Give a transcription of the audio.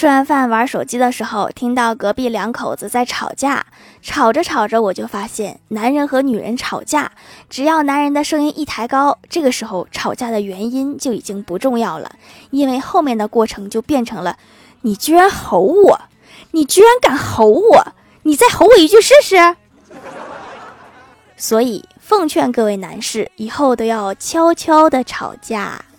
吃完饭玩手机的时候听到隔壁两口子在吵架。吵着吵着我就发现男人和女人吵架只要男人的声音一抬高这个时候吵架的原因就已经不重要了因为后面的过程就变成了你居然吼我你居然敢吼我你再吼我一句试试。所以奉劝各位男士以后都要悄悄的吵架。